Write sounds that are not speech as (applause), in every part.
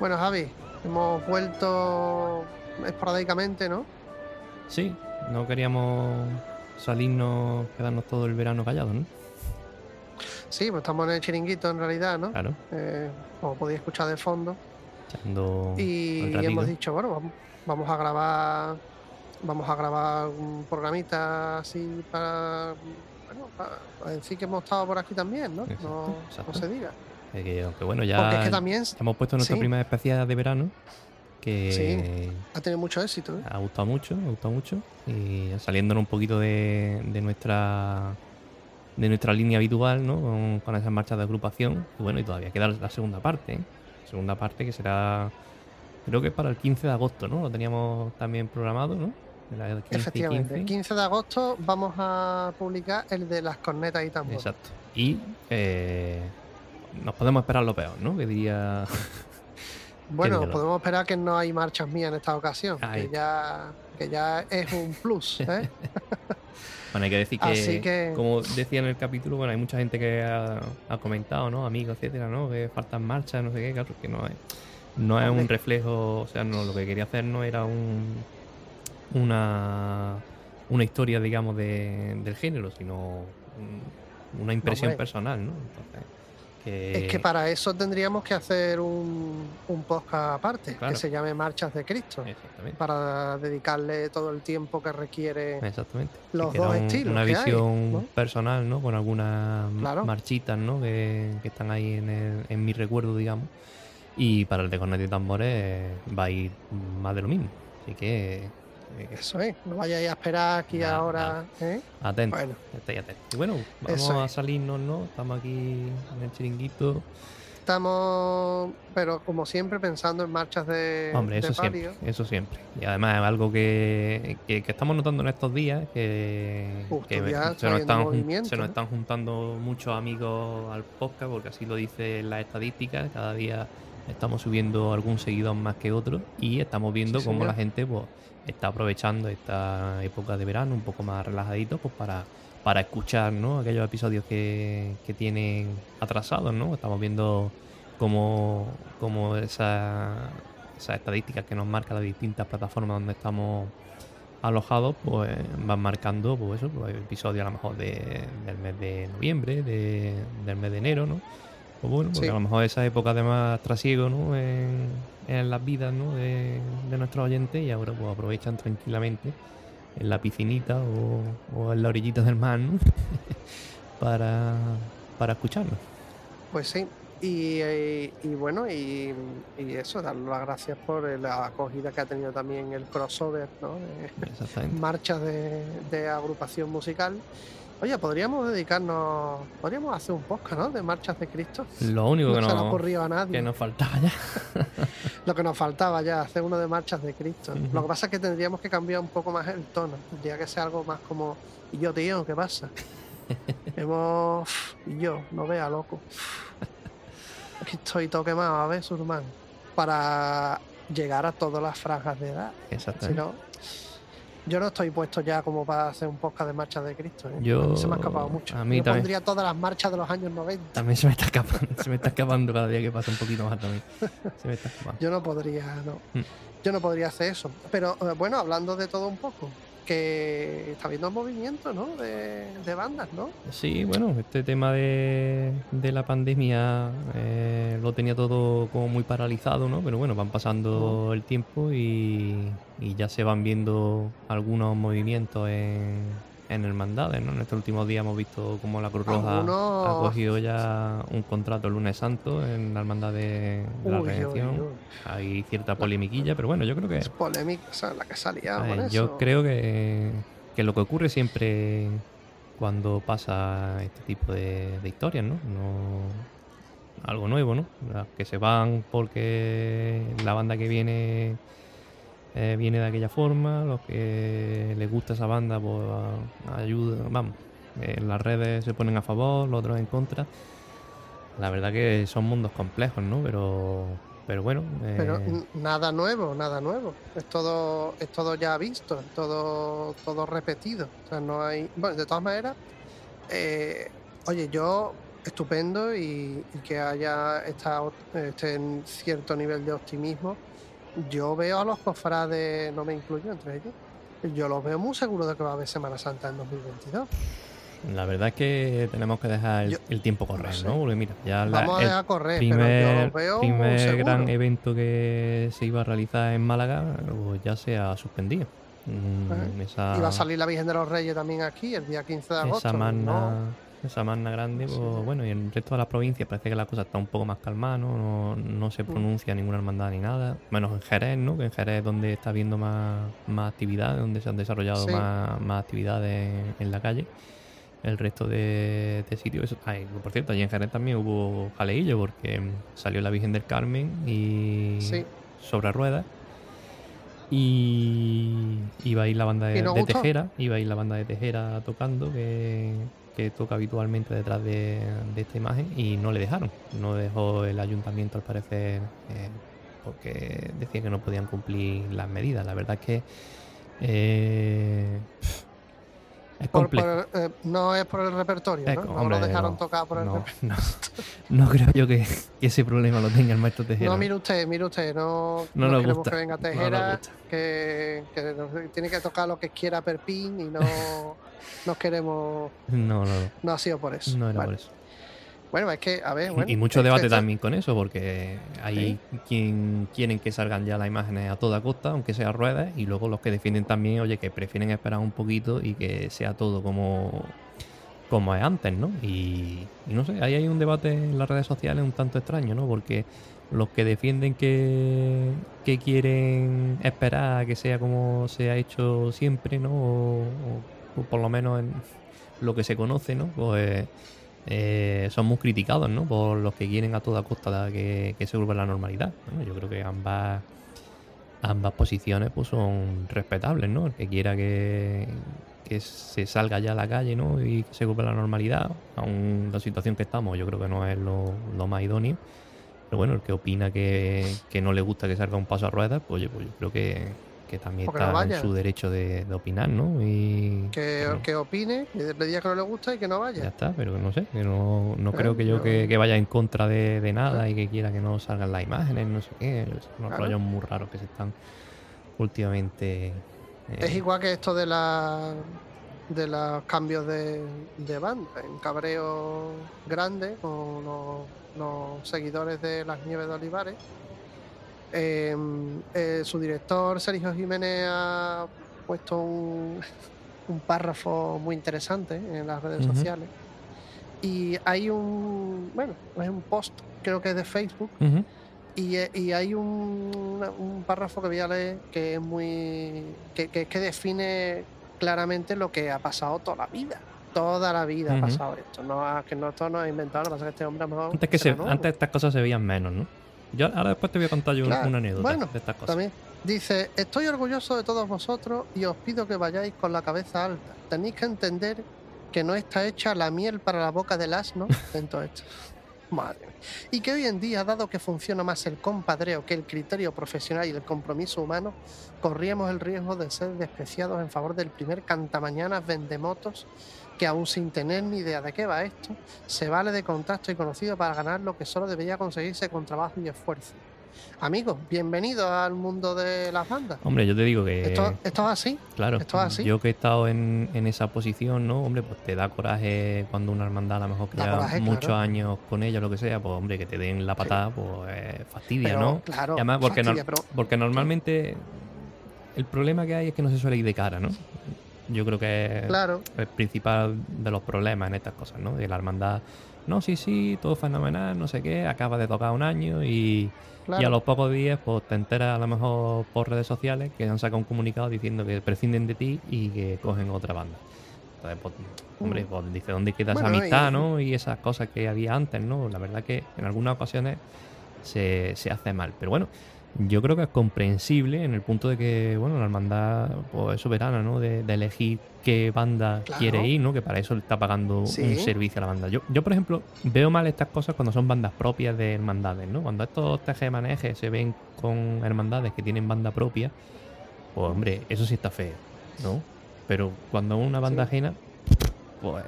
Bueno, Javi, hemos vuelto esporádicamente, ¿no? Sí, no queríamos salirnos, quedarnos todo el verano callados, ¿no? Sí, pues estamos en el chiringuito en realidad, ¿no? Claro. Eh, como podéis escuchar de fondo. Echando Y hemos dicho, bueno, vamos, vamos a grabar vamos a grabar un programita así para bueno, para, decir que hemos estado por aquí también, ¿no? Exacto, no, se diga. Que, aunque bueno, ya Porque es que también hemos puesto nuestra sí. primera especial de verano que ha tenido mucho éxito, ¿eh? ha gustado mucho, ha gustado mucho y saliéndonos un poquito de, de nuestra de nuestra línea habitual, ¿no? Con, con esas marchas de agrupación y bueno, y todavía queda la segunda parte, ¿eh? segunda parte que será creo que para el 15 de agosto, ¿no? Lo teníamos también programado, ¿no? De la 15 y Efectivamente, el 15. 15 de agosto vamos a publicar el de las cornetas y tambores. Exacto. Y eh, nos podemos esperar lo peor, ¿no? Que diría. (laughs) Bueno, podemos esperar que no hay marchas mías en esta ocasión, Ahí. que ya, que ya es un plus, (laughs) ¿eh? Bueno, hay que decir que, Así que- como decía en el capítulo, bueno, hay mucha gente que ha, ha comentado, ¿no? Amigos, etcétera, ¿no? Que faltan marchas, no sé qué, claro, que no es, no es un reflejo, o sea, no, lo que quería hacer no era un una una historia, digamos, de, del género, sino un- una impresión Hombre. personal, ¿no? Entonces, que, Es que para eso tendríamos que hacer un, un podcast aparte, Claro. que se llame Marchas de Cristo, para dedicarle todo el tiempo que requiere. Exactamente. los Que dos un- estilos Una que hay, visión ¿no? personal, ¿no? Con algunas Claro. marchitas, ¿no? Que, que están ahí en, el- en mi recuerdo, digamos. Y para el de cornet y tambores va a ir más de lo mismo. Así que Eso es, no vayáis a esperar aquí ahora. ¿eh? atentos. Bueno, estéis atentos. Y bueno, vamos Eso a salirnos, ¿no? Estamos aquí en el chiringuito. estamos, pero como siempre, pensando en marchas de, Hombre, de eso siempre, eso siempre. Y además es algo que, que- que estamos notando en estos días, que, se, nos están, se nos ¿no? están juntando muchos amigos al podcast, porque así lo dicen las estadísticas, cada día estamos subiendo algún seguidor más que otro y estamos viendo Sí, cómo señor. la gente pues, está aprovechando esta época de verano un poco más relajadito pues, para, para escuchar ¿no? aquellos episodios que, que tienen atrasados. ¿no? Estamos viendo cómo, cómo esa- esas estadísticas que nos marcan las distintas plataformas donde estamos alojados pues van marcando pues eso pues, episodios a lo mejor de- del mes de noviembre de- del mes de enero no pues bueno porque Sí. a lo mejor esa época de más trasiego no en, en las vidas ¿no? de, de nuestros oyentes y ahora pues aprovechan tranquilamente en la piscinita o, o en la orillita del mar ¿no? (laughs) para para escucharnos Pues sí. Y, eh, y bueno, y, y eso, dar las gracias por la acogida que ha tenido también el crossover, ¿no? De (laughs) marchas de, de agrupación musical. Oye, podríamos dedicarnos, podríamos hacer un podcast, ¿no? De marchas de Cristo. lo único No que se le ha nos ocurrido a nadie. que nos faltaba ya (laughs) Lo que nos faltaba ya, hacer uno de marchas de Cristo. Lo que pasa es que tendríamos que cambiar un poco más el tono. Tendría que ser algo más como, y yo, tío, ¿qué pasa? (laughs) Hemos. Y yo, no vea, loco. Estoy todo quemado, a ver, Surman. Para llegar a todas las franjas de edad. Si exactamente no, yo no estoy puesto ya como para hacer un podcast de marchas de Cristo. ¿eh? Yo- A mí se me ha escapado mucho. a mí yo también. pondría todas las marchas de los años 90. También se me está escapando, se me está escapando cada día que pasa un poquito más también. Se me está escapando. Yo no podría, no. Mm. Yo no podría hacer eso. Pero eh, bueno, hablando de todo un poco, que está habiendo movimiento, ¿no? De, de bandas, ¿no? Sí, bueno, este tema de, de la pandemia eh, lo tenía todo como muy paralizado, ¿no? Pero bueno, van pasando el tiempo y, y ya se van viendo algunos movimientos en, en hermandades, ¿no? En estos últimos días hemos visto cómo la Cruz Roja Algunos- ha cogido ya un contrato el lunes santo en la hermandad de, de la Uy, uy, Redención. uy. Hay cierta polemiquilla, pero bueno, yo creo que Es polémica, o sea, la que salía eso. yo creo que, que lo que ocurre siempre cuando pasa este tipo de, de historias, ¿no? No algo nuevo, ¿no? Las que se van porque la banda que viene eh, viene de aquella forma, los que les gusta esa banda, pues ayuda, vamos, en las redes se ponen a favor, los otros en contra. La verdad que son mundos complejos, ¿no? Pero, pero bueno. Pero eh, n- nada nuevo, nada nuevo. Es todo, es todo ya visto, es todo, todo repetido. O sea, no hay. Bueno, de todas maneras, eh, oye, yo estupendo y, y que haya esta, este cierto nivel de optimismo. Yo veo a los cofrades, no me incluyo entre ellos, yo los veo muy seguros de que va a haber Semana Santa en 2022. La verdad es que tenemos que dejar el, Yo- el tiempo correr, no sé. ¿no? Porque mira, ya la- Vamos a dejar correr, pero yo primer, los veo primer gran evento que se iba a realizar en Málaga pues ya se ha suspendido. Mm, esa, va a salir la Virgen de los Reyes también aquí el día 15 de agosto. esa magna, ¿no? Esa magna grande, pues, bueno, y en el resto de las provincias parece que la cosa está un poco más calmada, ¿no? No, no se pronuncia ninguna hermandad ni nada, menos en Jerez, ¿no? Que en Jerez es donde está habiendo más, más actividad, donde se han desarrollado Sí. más, más actividades en, en la calle. El resto de, de sitios, ay, por cierto, allí en Jerez también hubo jaleillo porque salió la Virgen del Carmen y Sí. sobre ruedas. Y iba a ir la banda de, ¿Y no de? Tejera, iba a ir la banda de Tejera tocando, que, toca habitualmente detrás de, de esta imagen, y no le dejaron. No dejó el ayuntamiento al parecer, eh, porque decía que no podían cumplir las medidas. La verdad es que eh, es Por- complejo. por, eh, no es por el repertorio, ¿no? No hombre, lo dejaron no, tocar por el no, repertorio. no, creo yo que, que ese problema lo tenga el maestro Tejera. No, mire usted, mire usted, no, queremos gusta, que venga Tejera, que, tiene que tocar lo que quiera Perpín y no (laughs) nos queremos, No, no, no ha sido por eso. no era por eso. Bueno, es que, a ver, bueno, y mucho debate también con eso, porque hay quien quieren que salgan ya las imágenes a toda costa, aunque sea ruedas, y luego los que defienden también, oye, que prefieren esperar un poquito y que sea todo como, como es antes, ¿no? Y, y no sé, ahí hay un debate en las redes sociales un tanto extraño, ¿no? Porque los que defienden que, que quieren esperar a que sea como se ha hecho siempre, ¿no? O, o- o por lo menos en lo que se conoce, ¿no? Pues eh, son muy criticados, ¿no? Por los que quieren a toda costa que, se vuelva la normalidad. Yo creo que ambas ambas posiciones pues son respetables, ¿no? El que quiera que, que se salga ya a la calle, ¿no? Y que se vuelva la normalidad, aún la situación que estamos, yo creo que no es lo, lo más idóneo. Pero bueno, el que opina que, que no le gusta que salga un paso a ruedas, pues, oye, pues yo creo que, que también Porque no está en su derecho de, de opinar, ¿no? Y que, bueno, que opine, le diga que no le gusta y que no ya vaya. está, pero no sé, que no, no Eh, creo que yo que, que vaya en contra de, de nada y que quiera que no salgan las imágenes, no sé qué, son unos Claro. rollos muy raros que se están últimamente... eh, Es igual que esto de la de los cambios de, de banda, en cabreo grande con los, los seguidores de las Nieves de Olivares. Eh, eh, su director Sergio Jiménez ha puesto un, un párrafo muy interesante en las redes sociales y hay un bueno es un post creo que es de Facebook y, eh, y hay un, párrafo que voy a leer que es muy. que, que, que define claramente lo que ha pasado toda la vida. Toda la vida ha pasado esto. No, ha- que no, esto no es inventado, lo que pasa es que este hombre a lo mejor Antes, que se, antes estas cosas se veían menos, ¿no? Yo ahora después te voy a contar yo Claro, una anécdota bueno, de estas cosas. También dice: Estoy orgulloso de todos vosotros y os pido que vayáis con la cabeza alta. Tenéis que entender que no está hecha la miel para la boca del asno (laughs) en todo esto. Madre. Y que hoy en día, dado que funciona más el compadreo que el criterio profesional y el compromiso humano, corríamos el riesgo de ser despreciados en favor del primer cantamañanas vendemotos que aún sin tener ni idea de qué va esto, se vale de contacto y conocido para ganar lo que solo debería conseguirse con trabajo y esfuerzo. Amigos, bienvenidos al mundo de las bandas. Hombre, yo te digo que... Esto, esto es así. Claro, ¿Esto es así? yo que he estado en, en esa posición, ¿no? Hombre, pues te da coraje cuando una hermandad a lo mejor que Da lleva coraje, muchos claro. años con ella o lo que sea, pues hombre, que te den la patada, pues eh, fastidia, Pero, ¿no? claro, Y además, porque, fastidia, pero- porque normalmente el problema que hay es que no se suele ir de cara, ¿no? Yo creo que Claro, es el principal de los problemas en estas cosas, ¿no? De la hermandad, no, sí, sí, todo fenomenal, no sé qué, acaba de tocar un año y, claro. y a los pocos días, pues te enteras a lo mejor por redes sociales que han sacado un comunicado diciendo que prescinden de ti y que cogen otra banda. Entonces, pues, hombre, pues dice, ¿dónde queda esa amistad, y- no? Y esas cosas que había antes, ¿no? La verdad que en algunas ocasiones se, se hace mal. Pero bueno, yo creo que es comprensible en el punto de que, bueno, la hermandad pues, es soberana, ¿no? De, de elegir qué banda Claro. quiere ir, ¿no? Que para eso le está pagando Sí. un servicio a la banda. Yo, yo, por ejemplo, veo mal estas cosas cuando son bandas propias de hermandades, ¿no? Cuando estos TG-manejes se ven con hermandades que tienen banda propia, pues hombre, eso sí está feo, ¿no? Pero cuando una banda Sí. ajena, pues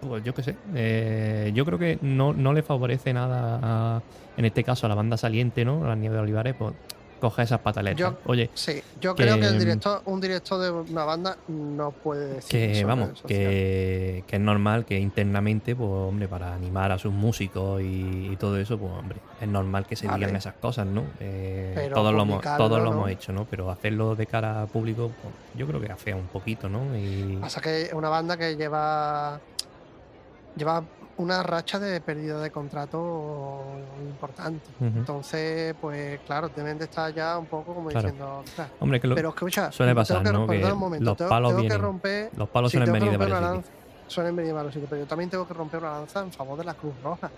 Pues yo qué sé. Eh, yo creo que no, no le favorece nada, a- en este caso, a la banda saliente, ¿no? A la Nieve de Olivares, pues coge esas pataletas. Yo- Oye, Sí, yo Que, creo que el mm, director, un director de una banda no puede decir que eso vamos, que, que es normal que internamente, pues hombre, para animar a sus músicos y, y todo eso, pues hombre, es normal que se Vale. digan esas cosas, ¿no? Eh, todos lo, hemos, todos lo hemos hecho, ¿no? Pero hacerlo de cara al público, pues, yo creo que afea un poquito, ¿no? Y Pasa que es una banda que lleva lleva una racha de pérdida de contrato importante. Entonces, pues claro, deben de estar ya un poco como Claro. diciendo, "Ostras". hombre, que lo- pero escucha, suele tengo pasar, que, ¿no? Que un momento, los tengo, palos tengo que vienen- romper, los palos suelen tengo que venir de varios lanza, suelen venir de varios sitios, pero yo también tengo que romper una lanza en favor de la Cruz Roja.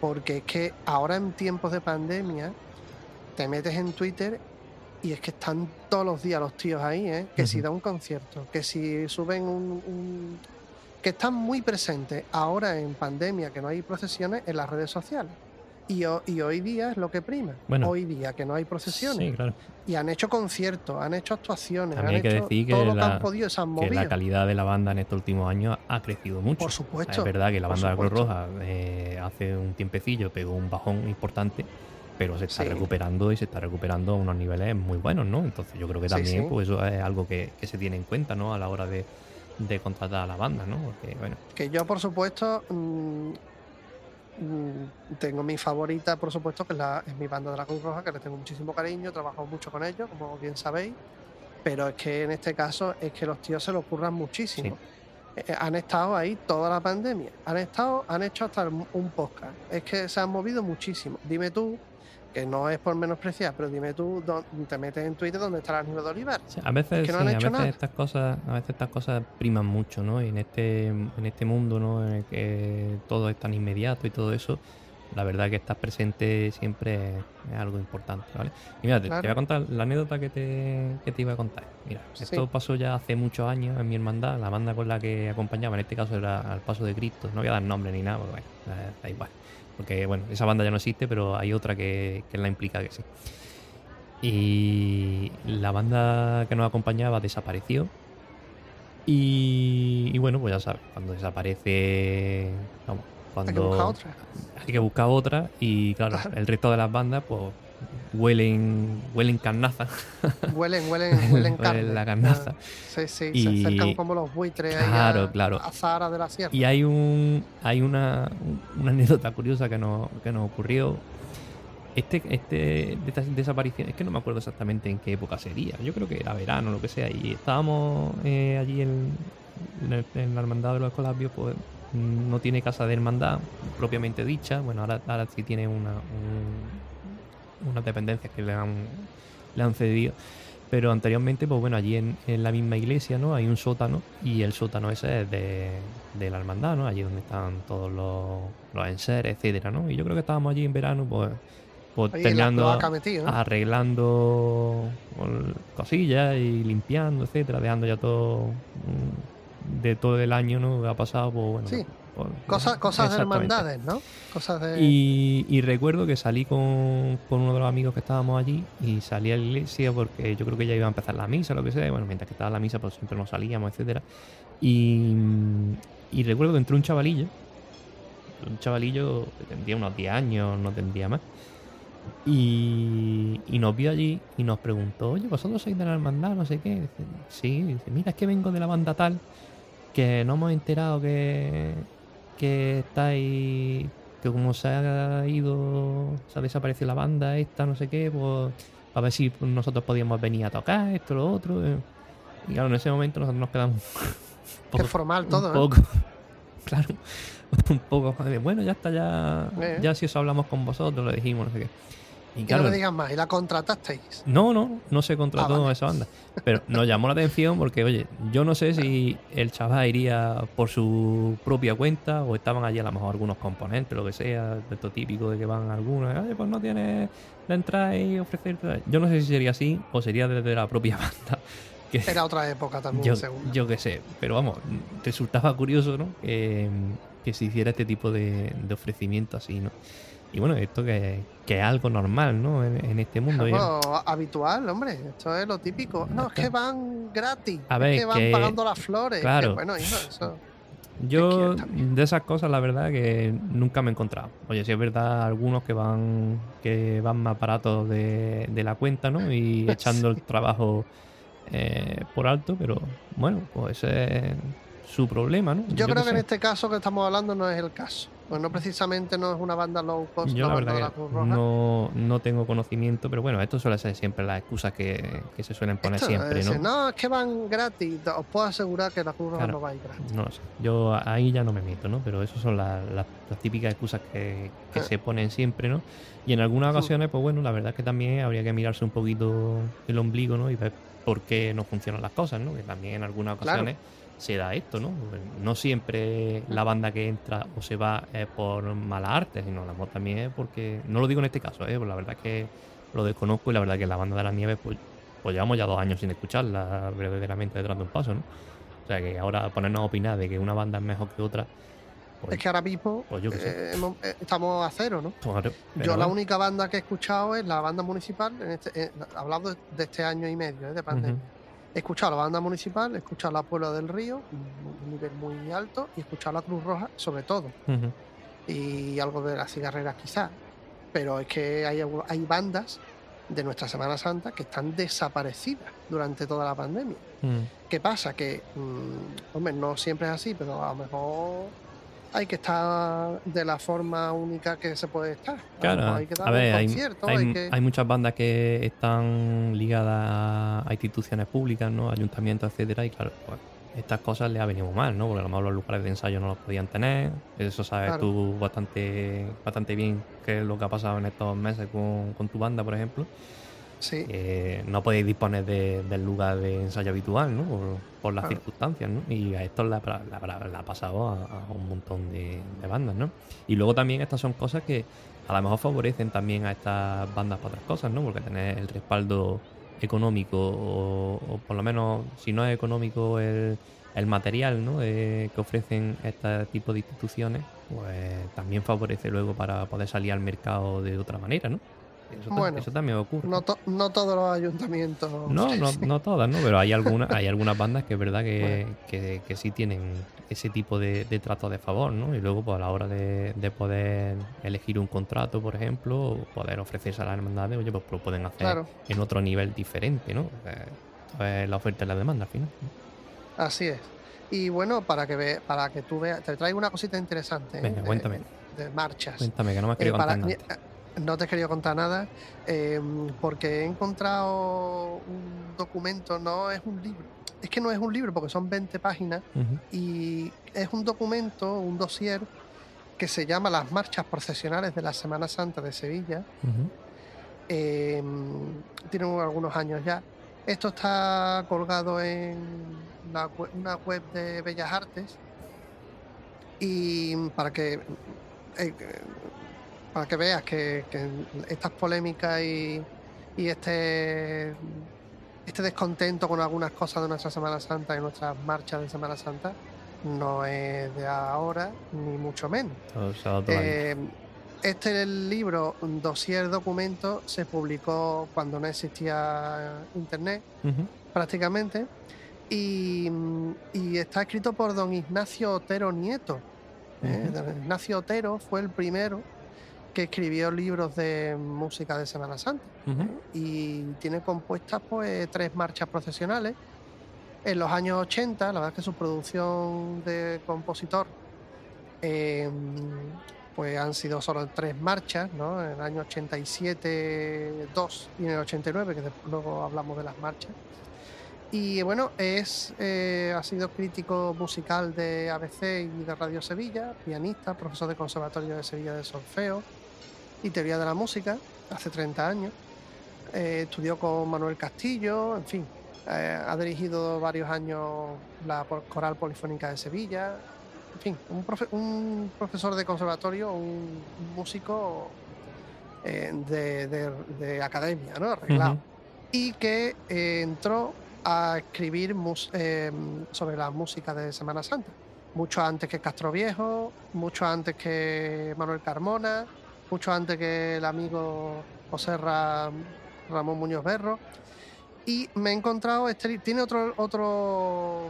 Porque es que ahora en tiempos de pandemia te metes en Twitter y es que están todos los días los tíos ahí, ¿eh? Que si da un concierto, que si suben un, un- que están muy presentes ahora en pandemia, que no hay procesiones en las redes sociales. Y, ho- y hoy día es lo que prima. Bueno. hoy día que no hay procesiones. Sí, claro. Y han hecho conciertos, han hecho actuaciones, También han hay que hecho decir que todo lo que la- han podido, se han Que movido. la calidad de la banda en estos últimos años ha crecido mucho. Por supuesto. es verdad que la banda de la Cruz. Roja eh, hace un tiempecillo pegó un bajón importante, pero se está Sí. recuperando y se está recuperando a unos niveles muy buenos, ¿no? Entonces yo creo que Sí, también sí. pues eso es algo que, que se tiene en cuenta, ¿no? A la hora de, de contratar a la banda, ¿no? Porque, bueno, Que yo, por supuesto, mm, mm, tengo mi favorita, por supuesto, que es, la, es mi banda de la Cruz Roja, que le tengo muchísimo cariño, trabajo mucho con ellos, como bien sabéis. Pero es que en este caso es que los tíos se lo ocurran muchísimo. Eh, eh, han estado ahí toda la pandemia. Han estado, han hecho hasta un podcast. Es que se han movido muchísimo. Dime tú, que no es por menospreciar, pero dime tú, te metes en Twitter donde está la nieve de Olivar. Sí, a veces, que no sí, han a veces nada. estas cosas, a veces estas cosas priman mucho, ¿no? Y en este, en este mundo, ¿no? En el que todo es tan inmediato y todo eso, la verdad que estar presente siempre es, algo importante, ¿vale? Y mira, te, voy a contar la anécdota que te, que te iba a contar. Mira, esto Sí. pasó ya hace muchos años en mi hermandad, la banda con la que acompañaba, en este caso era Al Paso de Cristo, no voy a dar nombre ni nada, porque bueno, da igual. Porque bueno, esa banda ya no existe, pero hay otra que, que la implica que sí. Y la banda que nos acompañaba desapareció. Y, y bueno, pues ya sabes, cuando desaparece. Vamos, cuando. Hay que buscar otra. hay que buscar otra. Y claro, Claro. (laughs) el resto de las bandas, pues huelen, huelen carnaza. Huelen, huelen, huelen (laughs) carne. la carnaza. Ah, Sí, sí, Y- se acercan como los buitres ahí Claro, a, claro. a de la Sierra. Y hay un hay una, una anécdota curiosa que nos, que nos ocurrió. Este, este de esta desaparición, es que no me acuerdo exactamente en qué época sería. Yo creo que era verano, lo que sea. Y estábamos eh, allí en, en, la hermandad de los escolapios, pues no tiene casa de hermandad propiamente dicha. Bueno, ahora, ahora sí tiene una, un- unas dependencias que le han, le han cedido. Pero anteriormente, pues bueno, allí en, en la misma iglesia, ¿no? Hay un sótano y el sótano ese es de, de la hermandad, ¿no? Allí donde están todos los, los enseres, etcétera, ¿no? Y yo creo que estábamos allí en verano, pues, pues terminando, cloaca metido, ¿no? arreglando cosillas y limpiando, etcétera, dejando ya todo mm, de todo el año, ¿no? Que ha pasado, pues bueno. Sí. Pues, Cosas, cosas de hermandades, ¿no? Cosas de. Y, y recuerdo que salí con, con uno de los amigos que estábamos allí y salí a la iglesia porque yo creo que ya iba a empezar la misa, lo que sea. y Bueno, mientras que estaba la misa, pues siempre nos salíamos, etcétera. Y, y recuerdo que entró un chavalillo, un chavalillo que tendría unos 10 años, no tendría más. Y, y nos vio allí y nos preguntó, oye, vosotros sois de la hermandad, no sé qué. Dice, sí, dice, mira, es que vengo de la banda tal, que no hemos enterado que, que estáis, que como se ha ido, se ha desaparecido la banda esta, no sé qué, pues a ver si nosotros podíamos venir a tocar esto, lo otro. eh. Y claro, en ese momento nosotros nos quedamos (laughs) un Qué poco, formal todo, un ¿eh? poco, (laughs) claro, (laughs) un poco, bueno, ya está, ya, Eh. ya si os hablamos con vosotros, lo dijimos, no sé qué. Y Y no claro, me digas más, y la contratasteis. no, no, no se contrató Ah, vale. esa banda. Pero nos llamó la atención porque, oye, yo no sé si el chaval iría por su propia cuenta o estaban allí a lo mejor algunos componentes, lo que sea, esto típico de que van algunos, oye, pues no tienes la entrada y ofrecer. Yo no sé si sería así o sería desde la propia (laughs) banda. Que Era otra época también, yo, seguro. yo qué sé, pero vamos, resultaba curioso, ¿no? Que, que se hiciera este tipo de, de ofrecimiento así, ¿no? Y bueno, esto que, que es algo normal, ¿no? En, en este mundo. Habitual, hombre. Esto es lo típico. No, es que van gratis. A ver, es que van que- pagando las flores. claro. Que bueno, hijo, eso. Yo de esas cosas la verdad que nunca me he encontrado. Oye, si es verdad algunos que van que van más baratos de, de la cuenta, ¿no? Y (laughs) echando el trabajo eh, por alto, pero bueno, pues ese es su problema, ¿no? Yo, creo que, en este caso que estamos hablando no es el caso. Pues no precisamente no es una banda low cost. Yo la verdad que no, no, tengo conocimiento, pero bueno, esto suele ser siempre las excusas que, que se suelen poner siempre, ¿no? no, es que van gratis. Os puedo asegurar que la Cruz Roja no va a ir gratis. No lo sé. Yo ahí ya no me meto, ¿no? Pero eso son las, las, típicas excusas que, que se ponen siempre, ¿no? Y en algunas ocasiones, pues bueno, la verdad es que también habría que mirarse un poquito el ombligo, ¿no? Y ver por qué no funcionan las cosas, ¿no? Que también en algunas ocasiones se da esto, ¿no? No siempre la banda que entra o se va es por mala arte, sino a lo mejor también es porque, no lo digo en este caso, ¿eh? Pues la verdad es que lo desconozco y la verdad es que la banda de la nieve, pues, pues llevamos ya dos años sin escucharla verdaderamente detrás de un paso, ¿no? O sea que ahora ponernos a opinar de que una banda es mejor que otra, pues es que ahora mismo pues eh, eh, estamos a cero, ¿no? yo la única banda que he escuchado es la banda municipal, este, eh, hablando de este año y medio de pandemia. He escuchado la banda municipal, he escuchado la Puebla del Río, un nivel muy alto, y he escuchado la Cruz Roja, sobre todo. Y algo de las cigarreras quizás. Pero es que hay, hay bandas de nuestra Semana Santa que están desaparecidas durante toda la pandemia. ¿Qué pasa? Que, mm, hombre, no siempre es así, pero a lo mejor hay que estar de la forma única que se puede estar. Claro, hay que dar a ver, hay, muchas bandas que están ligadas a instituciones públicas, ¿no? ayuntamientos, etcétera, y claro, pues, estas cosas les ha venido mal, ¿no? Porque a lo mejor los lugares de ensayo no los podían tener. Eso sabes tú bastante, bastante bien qué es lo que ha pasado en estos meses con, con tu banda, por ejemplo. Sí. no podéis disponer del lugar de ensayo habitual, ¿no? Por, las circunstancias, ¿no? Y a esto le ha pasado a, un montón de, bandas, ¿no? Y luego también estas son cosas que a lo mejor favorecen también a estas bandas para otras cosas, ¿no? Porque tener el respaldo económico o, por lo menos, si no es económico, el, material ¿no? que ofrecen este tipo de instituciones, pues también favorece luego para poder salir al mercado de otra manera, ¿no? Eso, bueno, eso también ocurre. No, no, todos los ayuntamientos. No, (laughs) no, no todas, ¿no? Pero hay algunas, hay algunas bandas que es verdad que, que, sí tienen ese tipo de, trato de favor, ¿no? Y luego, pues a la hora de, poder elegir un contrato, por ejemplo, o poder ofrecerse a las hermandades, oye, pues lo pueden hacer en otro nivel diferente, ¿no? Eh, la oferta y la demanda al final. Así es. Y bueno, para que ve, para que tú veas, te traigo una cosita interesante. Venga, ¿eh? cuéntame. De, marchas. Cuéntame, que no me has querido eh, contar nada. No te he querido contar nada em, porque he encontrado un documento, no es un libro. Es que no es un libro porque son 20 páginas y es un documento, un dossier que se llama Las marchas procesionales de la Semana Santa de Sevilla. Em, tiene algunos años ya. Esto está colgado en una web de Bellas Artes y para que eh, para que veas que, estas polémicas y, este, este descontento con algunas cosas de nuestra Semana Santa y nuestras marchas de Semana Santa no es de ahora, ni mucho menos. Eh, este libro, dossier documento, se publicó cuando no existía internet, prácticamente, y, está escrito por don Ignacio Otero Nieto. Eh, don Ignacio Otero fue el primero que escribió libros de música de Semana Santa y tiene compuestas pues tres marchas procesionales. En los años 80, la verdad es que su producción de compositor em, pues han sido solo tres marchas, ¿no? En el año 87, dos y en el 89, que después luego hablamos de las marchas. Y bueno, es, eh, ha sido crítico musical de ABC y de Radio Sevilla, pianista, profesor de Conservatorio de Sevilla de Solfeo, y teoría de la música hace 30 años. Eh, estudió con Manuel Castillo, en fin, eh, ha dirigido varios años la Coral Polifónica de Sevilla, en fin, un, profesor de conservatorio, un, músico eh, de, academia, ¿no? Arreglado. Y que entró a escribir sobre la música de Semana Santa. Mucho antes que Castro Viejo, mucho antes que Manuel Carmona, mucho antes que el amigo José Ramón Muñoz Berro. Y me he encontrado, este, tiene otro, otro,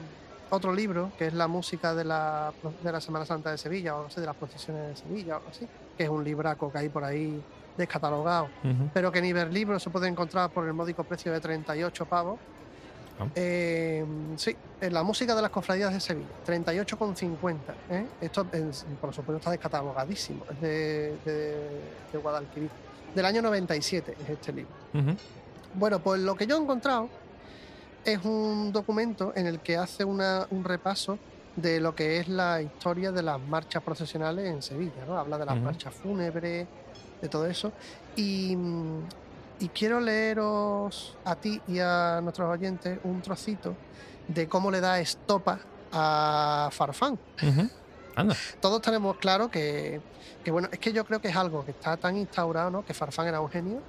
otro libro que es la música de la, de la Semana Santa de Sevilla, o no sé, de las procesiones de Sevilla, o algo así, que es un libraco que hay por ahí descatalogado, pero que ni ver libro se puede encontrar por el módico precio de 38 pavos. Eh, sí, en la música de las cofradías de Sevilla, 38,50. ¿eh? Esto, es- por supuesto, está descatalogadísimo. Es de, de, de Guadalquivir. Del año 97 es este libro. Bueno, pues lo que yo he encontrado es un documento en el que hace una- un repaso de lo que es la historia de las marchas procesionales en Sevilla, ¿no? Habla de las marchas fúnebres, de todo eso. Y, y quiero leeros a ti y a nuestros oyentes un trocito de cómo le da estopa a Farfán. Ujú. Anda. Todos tenemos claro que, que, bueno, es que yo creo que es algo que está tan instaurado, ¿no? Que Farfán era un genio,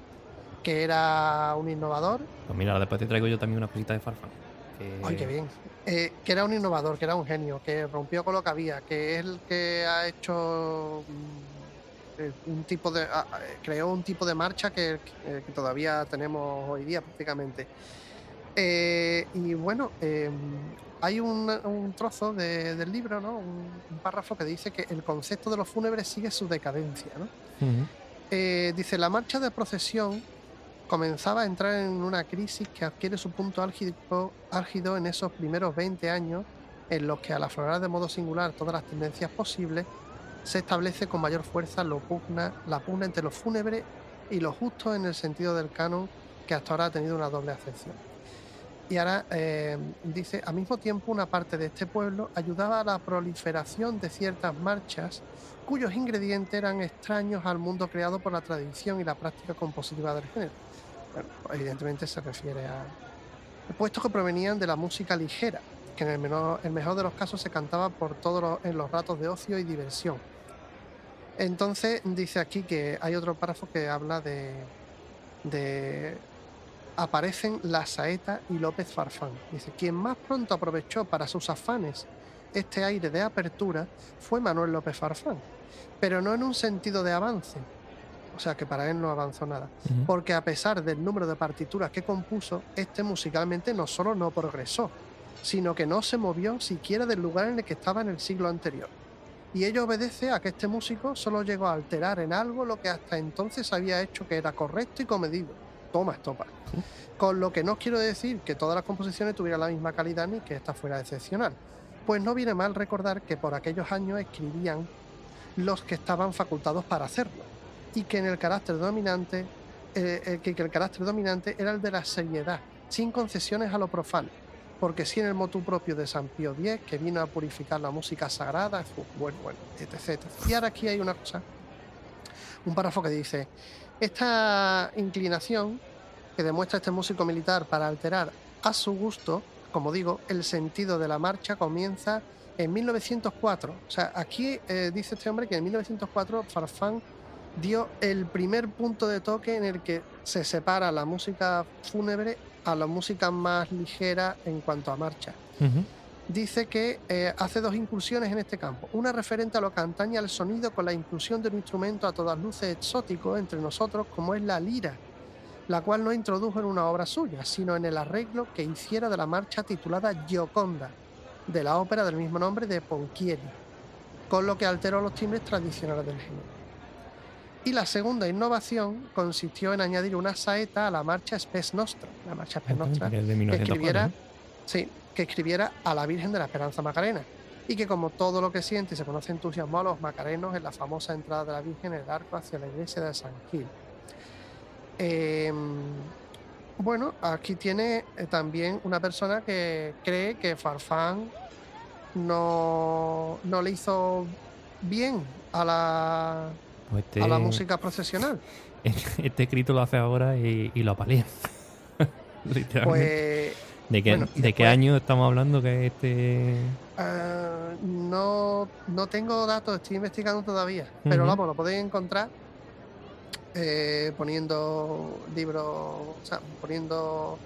que era un innovador, Pues mira, después te traigo yo también una cosita de Farfán. que- Ay, qué bien. Eh, que era un innovador, que era un genio, que rompió con lo que había, que es el que ha hecho mm, un tipo de. ah, eh, creó un tipo de marcha que, que- que todavía tenemos hoy día prácticamente. Eh, y bueno, eh, hay un, un trozo de- del libro, ¿no? Un, un párrafo que dice que el concepto de los fúnebres sigue su decadencia, ¿no? Eh, dice, la marcha de procesión comenzaba a entrar en una crisis que adquiere su punto álgido, álgido en esos primeros 20 años en los que al aflorar de modo singular todas las tendencias posibles, se establece con mayor fuerza la pugna entre lo fúnebre y lo justo en el sentido del canon que hasta ahora ha tenido una doble acepción. Y ahora eh, dice, al mismo tiempo una parte de este pueblo ayudaba a la proliferación de ciertas marchas cuyos ingredientes eran extraños al mundo creado por la tradición y la práctica compositiva del género. Pues evidentemente se refiere a puestos que provenían de la música ligera, que en el, menor, el mejor de los casos se cantaba por todos los, en los ratos de ocio y diversión. Entonces dice aquí que hay otro párrafo que habla de, de aparecen La Saeta y López Farfán. Dice, quien más pronto aprovechó para sus afanes este aire de apertura fue Manuel López Farfán, pero no en un sentido de avance, o sea que para él no avanzó nada, porque a pesar del número de partituras que compuso, este musicalmente no solo no progresó, sino que no se movió siquiera del lugar en el que estaba en el siglo anterior. Y ello obedece a que este músico solo llegó a alterar en algo lo que hasta entonces había hecho que era correcto y comedido. Toma, estopa. Con lo que no quiero decir que todas las composiciones tuvieran la misma calidad ni que esta fuera excepcional. Pues no viene mal recordar que por aquellos años escribían los que estaban facultados para hacerlo y que en el carácter dominante eh, eh, que, que el carácter dominante era el de la seriedad, sin concesiones a lo profano, porque sí en el motu propio de San Pío X, que vino a purificar la música sagrada, bueno, bueno, etc, etc. Y ahora aquí hay una cosa, un párrafo que dice, esta inclinación que demuestra este músico militar para alterar a su gusto, como digo, el sentido de la marcha comienza en 1904. O sea, aquí eh, dice este hombre que en 1904 Farfán dio el primer punto de toque en el que se separa la música fúnebre a la música más ligera en cuanto a marcha. Dice que eh, hace dos incursiones en este campo. Una referente a lo que antaña al sonido con la inclusión de un instrumento a todas luces exótico entre nosotros como es la lira, la cual no introdujo en una obra suya, sino en el arreglo que hiciera de la marcha titulada Gioconda, de la ópera del mismo nombre de Ponchielli, con lo que alteró los timbres tradicionales del género. Y la segunda innovación consistió en añadir una saeta a la marcha Spes Nostra, la marcha Spes Nostra, Que es de que 1904, escribiera, sí, que escribiera a la Virgen de la Esperanza Macarena. Y que como todo lo que siente y se conoce entusiasmó a los macarenos en la famosa entrada de la Virgen en el arco hacia la iglesia de San Gil. Eh, bueno, aquí tiene eh, también una persona que cree que Farfán no, no le hizo bien a la, Pues este, a la música procesional. (laughs) este escrito lo hace ahora y, y lo apalea. (laughs) Literalmente. Pues ¿De qué, bueno, ¿de qué año estamos hablando que este...? Ah, no, no tengo datos, estoy investigando todavía. Pero vamos, lo podéis encontrar eh, poniendo libros, o sea, poniendo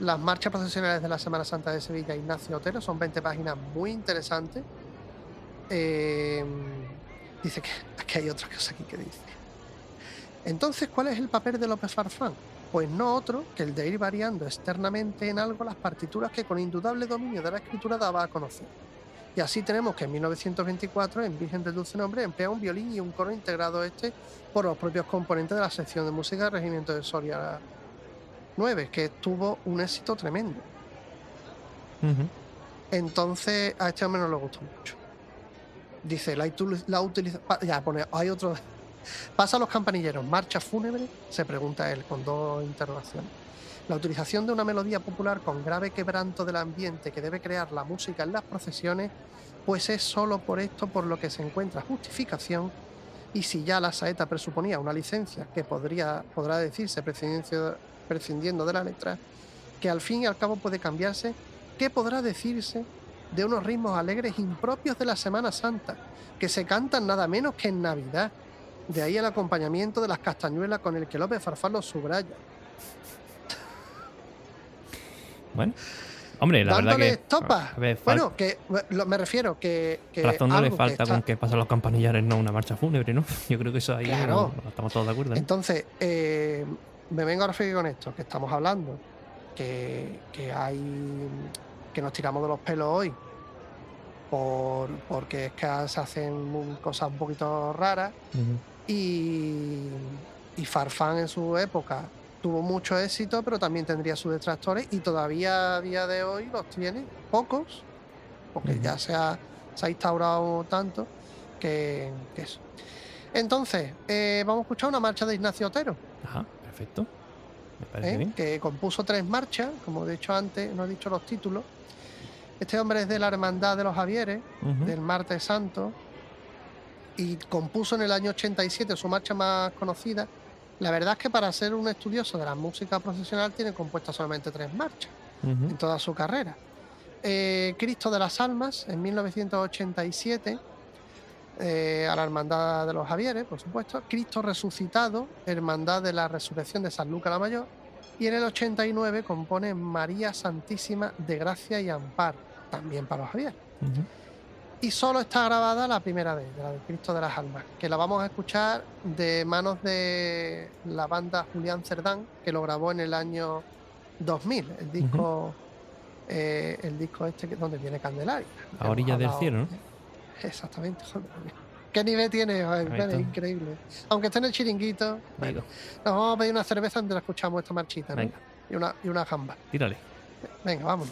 las marchas procesionales de la Semana Santa de Sevilla, Ignacio Otero. Son 20 páginas muy interesantes. Eh, dice que aquí hay otra cosa aquí que dice. Entonces, ¿cuál es el papel de López Farfán? pues no otro que el de ir variando externamente en algo las partituras que con indudable dominio de la escritura daba a conocer. Y así tenemos que en 1924, en Virgen del Dulce Nombre, emplea un violín y un coro integrado este por los propios componentes de la sección de música del Regimiento de Soria 9, que tuvo un éxito tremendo. Entonces, a este hombre no le gustó mucho. Dice, la, la utiliza... Ya, pone, hay otro... Pasa a los campanilleros, marcha fúnebre, se pregunta él con dos interrogaciones. La utilización de una melodía popular con grave quebranto del ambiente que debe crear la música en las procesiones, pues es solo por esto por lo que se encuentra justificación y si ya la saeta presuponía una licencia que podría, podrá decirse prescindiendo, de la letra, que al fin y al cabo puede cambiarse, ¿qué podrá decirse de unos ritmos alegres impropios de la Semana Santa, que se cantan nada menos que en Navidad? De ahí el acompañamiento de las castañuelas con el que López Farfán los subraya. Bueno. Hombre, la verdad que. estopa. a ver, Bueno, que lo- me refiero que, que razón no le que falta está- con que pasan los campanillares, no una marcha fúnebre, ¿no? (laughs) Yo creo que eso ahí Claro. no- no estamos todos de acuerdo. ¿no? Entonces, eh, me vengo a referir con esto, que estamos hablando, que, que hay que nos tiramos de los pelos hoy, por, porque es que se hacen cosas un poquito raras, y, y Farfán en su época tuvo mucho éxito, pero también tendría sus detractores, y todavía a día de hoy los tiene, pocos, porque ya se ha, se ha instaurado tanto que, que eso. Entonces, eh, vamos a escuchar una marcha de Ignacio Otero. Ajá, perfecto. ¿Eh? que compuso tres marchas, como he dicho antes, no he dicho los títulos. Este hombre es de la Hermandad de los Javieres, del Martes Santo, y compuso en el año 87 su marcha más conocida. La verdad es que para ser un estudioso de la música profesional tiene compuestas solamente tres marchas en toda su carrera. Eh, Cristo de las Almas, en 1987, eh, a la Hermandad de los Javieres, por supuesto. Cristo Resucitado, Hermandad de la Resurrección de San Lucas la Mayor. Y en el 89 compone María Santísima de Gracia y Amparo, también para los Javieres. Y solo está grabada la primera vez, de la de Cristo de las Almas, que la vamos a escuchar de manos de la banda Julián Cerdán, que lo grabó en el año 2000, el disco, eh, el disco este que, donde viene Candelaria. A orillas del cielo, ¿no? Exactamente. joder. ¿Qué nivel tiene? Joder, es increíble. Aunque esté en el chiringuito, bueno, nos vamos a pedir una cerveza donde la escuchamos esta marchita, ¿no? Venga. Y una, y una jamba. tírale. Venga, vamos.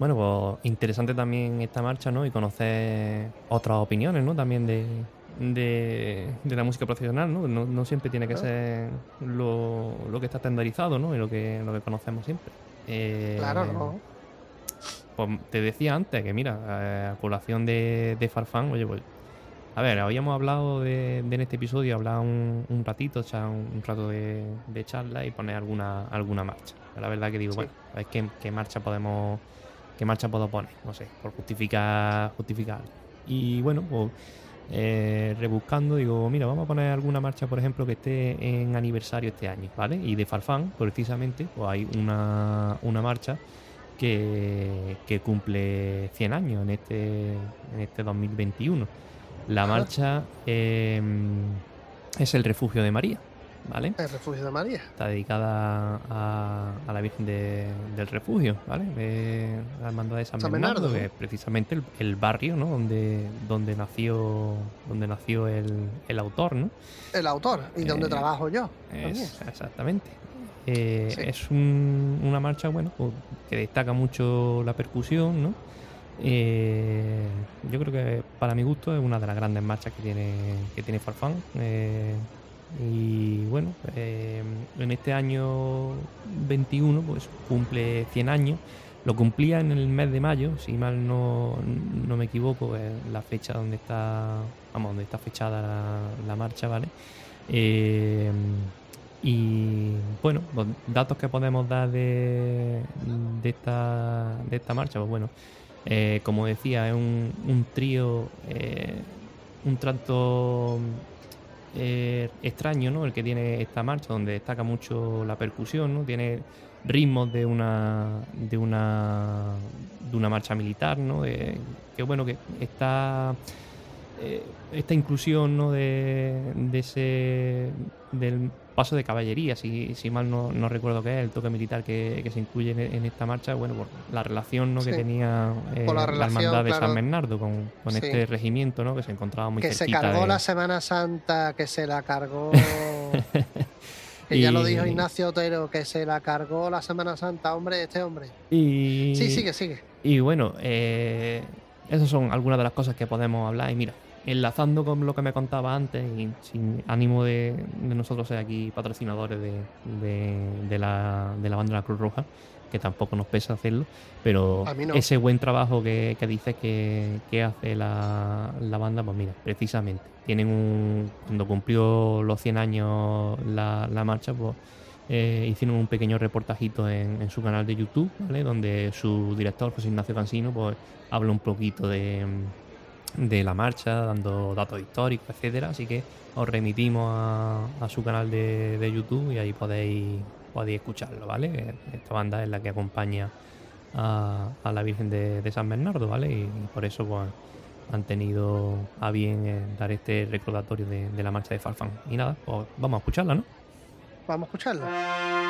Bueno, pues interesante también esta marcha, ¿no? Y conocer otras opiniones, ¿no? También de, de, la música profesional, ¿no? No, siempre tiene que ser lo, que está estandarizado, ¿no? Y lo que, lo que conocemos siempre. Eh, claro, no. Pues te decía antes que, mira, eh, a colación de, de Farfán, oye, pues a ver, habíamos hablado de, en este episodio, hablar un, un ratito, echar un, rato de, charla y poner alguna alguna marcha. La verdad que digo, bueno, a qué, marcha podemos qué marcha puedo poner, no sé, por justificar justificar. Y bueno, pues eh, rebuscando, digo, mira, vamos a poner alguna marcha, por ejemplo, que esté en aniversario este año, ¿vale? Y de Farfán, precisamente, pues hay una, una marcha que, que cumple 100 años en este, en este 2021. La marcha em, es el refugio de María, ¿vale? El refugio de María. Está dedicada a, la Virgen del Refugio, ¿vale? De la hermandad de San, Bernardo, que es precisamente el, barrio, ¿no? Donde, donde nació, donde nació el, autor, ¿no? El autor, y donde eh, trabajo yo. exactamente. Eh, es una marcha, bueno, pues, que destaca mucho la percusión, ¿no? Eh, yo creo que para mi gusto es una de las grandes marchas que tiene, que tiene Farfán. Eh, y bueno, eh, en este año 21 pues cumple 100 años. Lo cumplía en el mes de mayo, si mal no, no me equivoco, es la fecha donde está, vamos, donde está fechada la, marcha, ¿vale? y bueno, los datos que podemos dar de, de, esta, de esta marcha, pues bueno, eh, como decía, es un, trío, eh, un trato eh, extraño, ¿no? El que tiene esta marcha, donde destaca mucho la percusión, ¿no? Tiene ritmos de una de una de una marcha militar, ¿no? que bueno que está esta inclusión, ¿no? De, de ese del paso de caballería, si, si mal no, no, recuerdo qué es, el toque militar que, se incluye en, esta marcha, bueno, por la relación ¿no? que tenía eh, la, hermandad de San Bernardo con, este regimiento ¿no? que se encontraba muy Que se cargó la Semana Santa, que se la cargó... (laughs) que ya lo dijo Ignacio Otero, que se la cargó la Semana Santa, hombre, este hombre. Y... Sí, sigue, sigue. Y bueno, eh, esas son algunas de las cosas que podemos hablar. Y mira, enlazando con lo que me contaba antes y sin ánimo de, nosotros ser aquí patrocinadores de, la, de la banda de la Cruz Roja, que tampoco nos pesa hacerlo, pero ese buen trabajo que, que dice que, hace la, banda, pues mira, precisamente, tienen un, cuando cumplió los 100 años la, marcha, pues eh, hicieron un pequeño reportajito en, en, su canal de YouTube, ¿vale? donde su director, José Ignacio Cansino, pues habla un poquito de de la marcha, dando datos históricos, etcétera. Así que os remitimos a, su canal de, YouTube y ahí podéis, podéis escucharlo, ¿vale? Esta banda es la que acompaña a, la Virgen de, San Bernardo, ¿vale? Y, por eso pues, han tenido a bien eh, dar este recordatorio de, la marcha de Farfán. Y nada, pues vamos a escucharla, ¿no? Vamos a escucharla.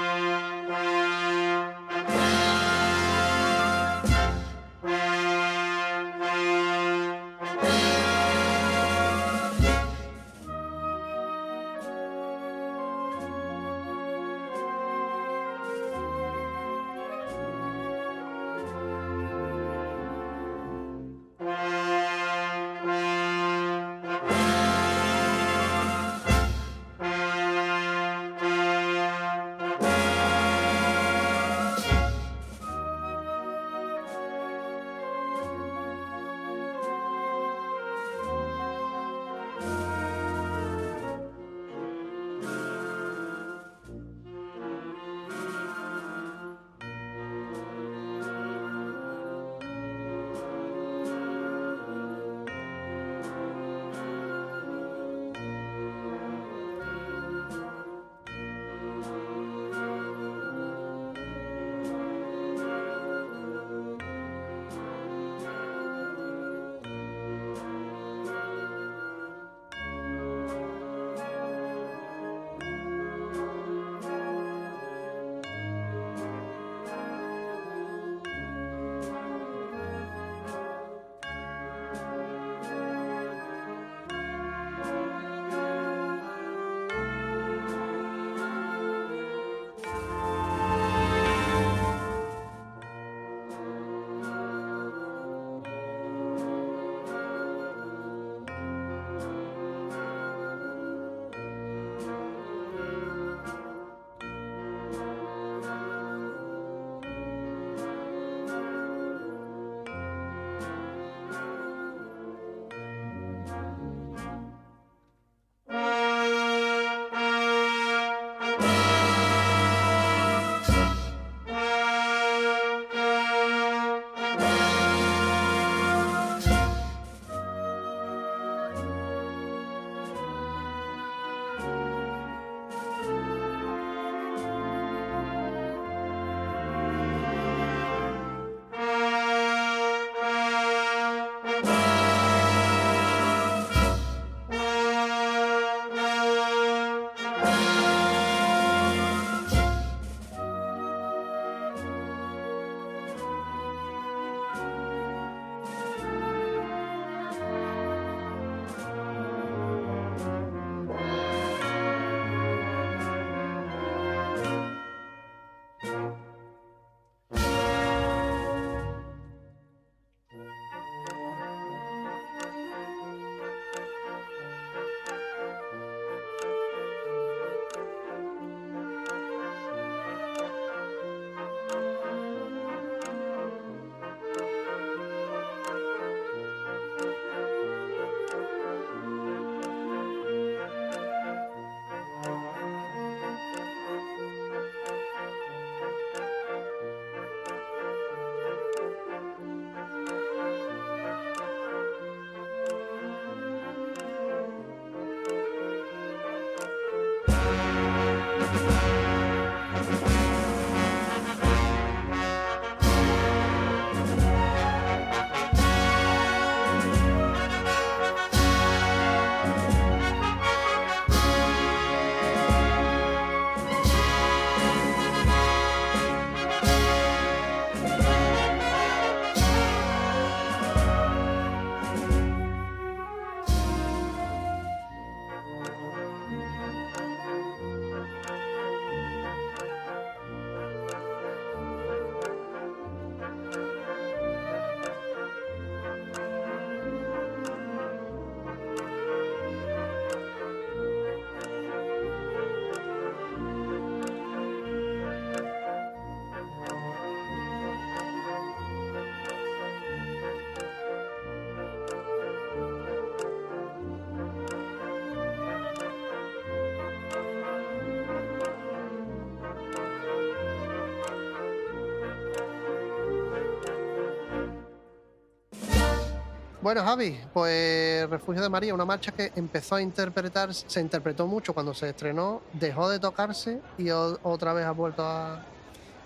Bueno, Javi, pues Refugio de María, una marcha que empezó a interpretar, se interpretó mucho cuando se estrenó, dejó de tocarse y otra vez ha vuelto a,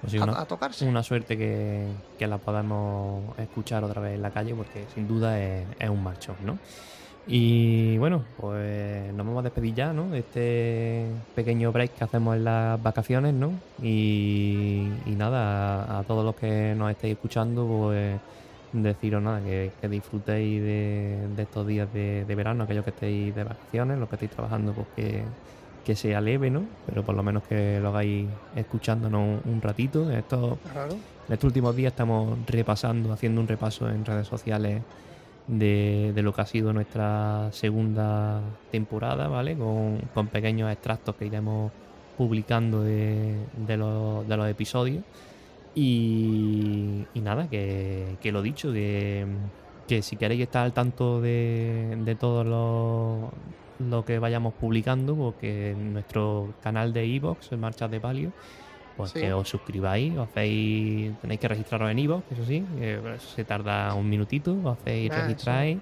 Pues sí, a- una, a tocarse. una suerte que, que la podamos escuchar otra vez en la calle porque sin duda es, es un marchón, ¿no? Y bueno, pues nos vamos a despedir ya, ¿no? De este pequeño break que hacemos en las vacaciones, ¿no? Y, y nada, a, a todos los que nos estéis escuchando, pues deciros nada, que, que disfrutéis de, de estos días de, de verano, aquellos que estéis de vacaciones, los que estéis trabajando, pues que, que sea leve, ¿no? Pero por lo menos que lo hagáis escuchándonos un, un ratito. Estos, Claro. en estos últimos días estamos repasando, haciendo un repaso en redes sociales de, de lo que ha sido nuestra segunda temporada, ¿vale? Con, con pequeños extractos que iremos publicando de, de los, de los episodios. Y, y nada, que, que lo dicho, que, que si queréis estar al tanto de, de todo lo, lo que vayamos publicando, porque en nuestro canal de Evox, en Marchas de Palio, pues Sí. que os suscribáis, os hacéis, tenéis que registraros en Evox, eso sí, que eso se tarda un minutito, os hacéis, Ah, registráis,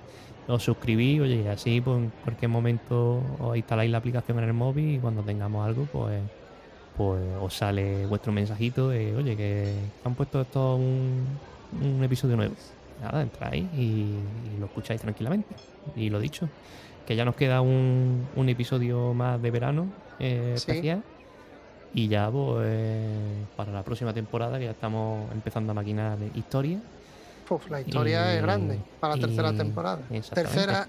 os suscribís, oye, y así pues, en cualquier momento os instaláis la aplicación en el móvil y cuando tengamos algo, pues pues os sale vuestro mensajito de, oye, que han puesto esto un, un episodio nuevo. Nada, entráis y, y lo escucháis tranquilamente. Y lo dicho, que ya nos queda un, un episodio más de verano eh, Sí. especial. Y ya, pues, para la próxima temporada, que ya estamos empezando a maquinar historia. Uf, la historia Y- es grande para la tercera temporada. Tercera,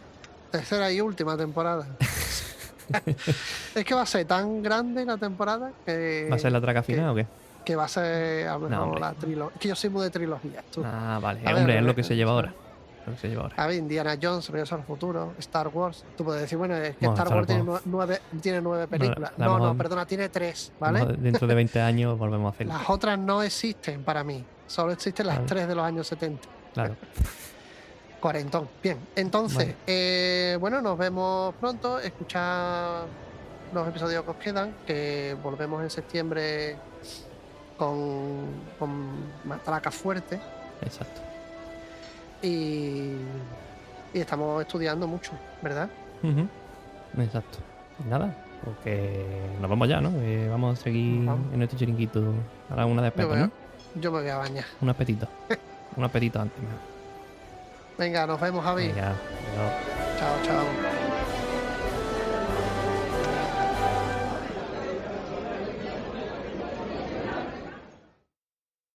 tercera y última temporada. (laughs) (laughs) es que va a ser tan grande la temporada que ¿Va a ser la traca que- final o qué? que va a ser a lo No, mejor hombre. la trilogía. Es que yo soy muy de trilogías. Tú. Ah, vale. A Hombre, es lo que se lleva ahora. Que se lleva ahora. A ver, Indiana Jones, Regreso al Futuro, Star Wars. Tú puedes decir, bueno, es que Bueno, Star Star Wars tiene nueve, tiene nueve películas. la no, no, mejor- perdona, tiene tres, ¿vale? Dentro de 20 años volvemos a hacerlo. Las otras no existen para mí. Solo existen las Vale. tres de los años 70. Claro. (laughs) Cuarentón. Bien, entonces, Vale. eh, bueno, nos vemos pronto. Escuchad los episodios que os quedan, que volvemos en septiembre con, con matraca fuerte Exacto. y, y estamos estudiando mucho, ¿verdad? Ujú. Exacto. Pues nada, porque nos vamos ya, ¿no? Eh, vamos a seguir Vamos. en nuestro chiringuito a la una de Yo ¿no? yo me voy a bañar. Un apetito. (laughs) Un apetito antes. mejor. Venga, nos vemos, Javi. Venga. Chao, chao.